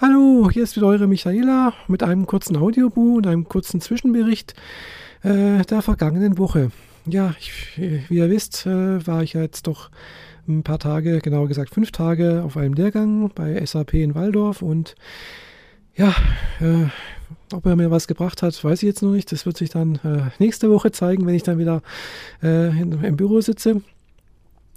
Hallo, hier ist wieder eure Michaela mit einem kurzen Audiobuch und einem kurzen Zwischenbericht äh, der vergangenen Woche. Ja, ich, wie ihr wisst, äh, war ich jetzt doch ein paar Tage, genauer gesagt fünf Tage auf einem Lehrgang bei SAP in Waldorf und ja, äh, ob er mir was gebracht hat, weiß ich jetzt noch nicht. Das wird sich dann äh, nächste Woche zeigen, wenn ich dann wieder äh, in, im Büro sitze.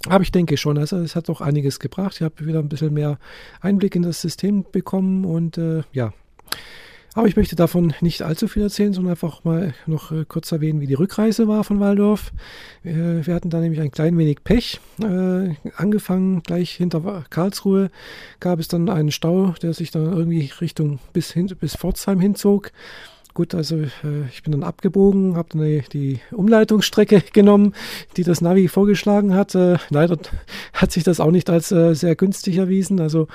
Aber ich denke schon, also es hat doch einiges gebracht. Ich habe wieder ein bisschen mehr Einblick in das System bekommen und äh, ja. Aber ich möchte davon nicht allzu viel erzählen, sondern einfach mal noch äh, kurz erwähnen, wie die Rückreise war von Waldorf. Äh, wir hatten da nämlich ein klein wenig Pech. Äh, angefangen gleich hinter Karlsruhe gab es dann einen Stau, der sich dann irgendwie Richtung bis, hin, bis Pforzheim hinzog. Gut, also äh, ich bin dann abgebogen, habe dann die, Umleitungsstrecke genommen, die das Navi vorgeschlagen hat. Äh, leider hat sich das auch nicht als äh, sehr günstig erwiesen. Also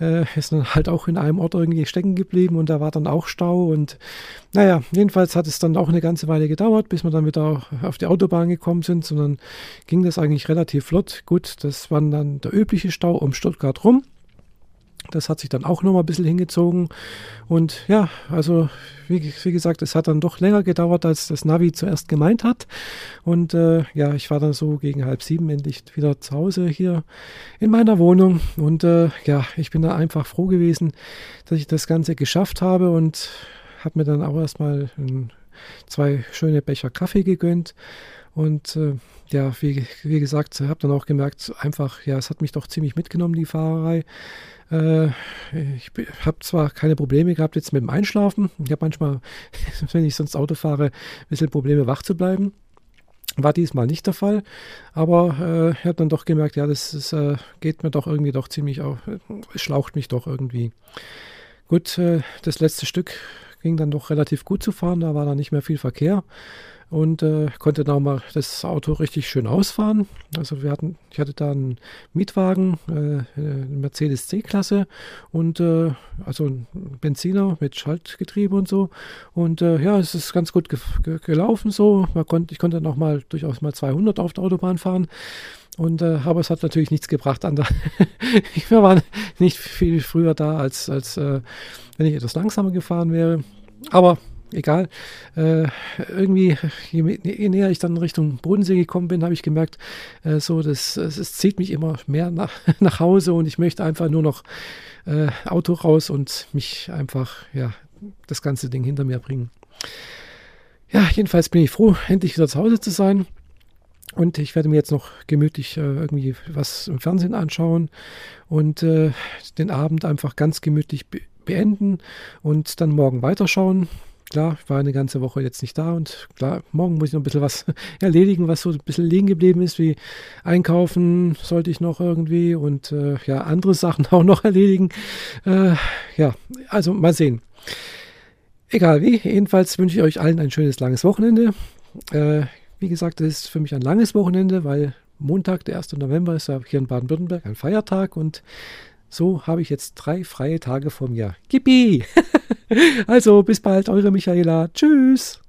äh, ist dann halt auch in einem Ort irgendwie stecken geblieben und da war dann auch Stau. Und naja, jedenfalls hat es dann auch eine ganze Weile gedauert, bis wir dann wieder auf die Autobahn gekommen sind. Sondern ging das eigentlich relativ flott. Gut, das war dann der übliche Stau um Stuttgart rum. Das hat sich dann auch noch mal ein bisschen hingezogen. Und ja, also wie, wie, gesagt, es hat dann doch länger gedauert, als das Navi zuerst gemeint hat. Und äh, ja, ich war dann so gegen halb sieben endlich wieder zu Hause hier in meiner Wohnung. Und äh, ja, ich bin da einfach froh gewesen, dass ich das Ganze geschafft habe und habe mir dann auch erstmal ein, zwei schöne Becher Kaffee gegönnt. Und äh, ja, wie, wie gesagt, habe dann auch gemerkt, einfach, ja, es hat mich doch ziemlich mitgenommen, die Fahrerei. Äh, ich habe zwar keine Probleme gehabt jetzt mit dem Einschlafen. Ich habe manchmal, wenn ich sonst Auto fahre, ein bisschen Probleme wach zu bleiben. War diesmal nicht der Fall, aber äh, ich habe dann doch gemerkt, ja, das, das äh, geht mir doch irgendwie doch ziemlich auf, es schlaucht mich doch irgendwie. Gut, äh, das letzte Stück ging dann doch relativ gut zu fahren, da war dann nicht mehr viel Verkehr und äh, konnte dann auch mal das Auto richtig schön ausfahren. Also wir hatten, ich hatte da einen Mietwagen, äh, Mercedes C-Klasse und äh, also ein Benziner mit Schaltgetriebe und so. Und äh, ja, es ist ganz gut ge ge gelaufen so. Man konnte, ich konnte noch mal durchaus mal 200 auf der Autobahn fahren. Und äh, aber es hat natürlich nichts gebracht an der. ich war nicht viel früher da, als, als äh, wenn ich etwas langsamer gefahren wäre. Aber egal. Äh, irgendwie, je, je, näher ich dann Richtung Bodensee gekommen bin, habe ich gemerkt, äh, so, das, es zieht mich immer mehr nach, nach Hause und ich möchte einfach nur noch äh, Auto raus und mich einfach, ja, das ganze Ding hinter mir bringen. Ja, jedenfalls bin ich froh, endlich wieder zu Hause zu sein. Und ich werde mir jetzt noch gemütlich äh, irgendwie was im Fernsehen anschauen und äh, den Abend einfach ganz gemütlich be beenden und dann morgen weiterschauen klar, ich war eine ganze Woche jetzt nicht da und klar, morgen muss ich noch ein bisschen was erledigen, was so ein bisschen liegen geblieben ist, wie einkaufen sollte ich noch irgendwie und äh, ja, andere Sachen auch noch erledigen. Äh, ja, also mal sehen. Egal wie, jedenfalls wünsche ich euch allen ein schönes langes Wochenende. Äh, wie gesagt, das ist für mich ein langes Wochenende, weil Montag, der 1. November, ist ja hier in Baden-Württemberg ein Feiertag und so habe ich jetzt drei freie Tage vor mir. Yippie! also bis bald, eure Michaela. Tschüss!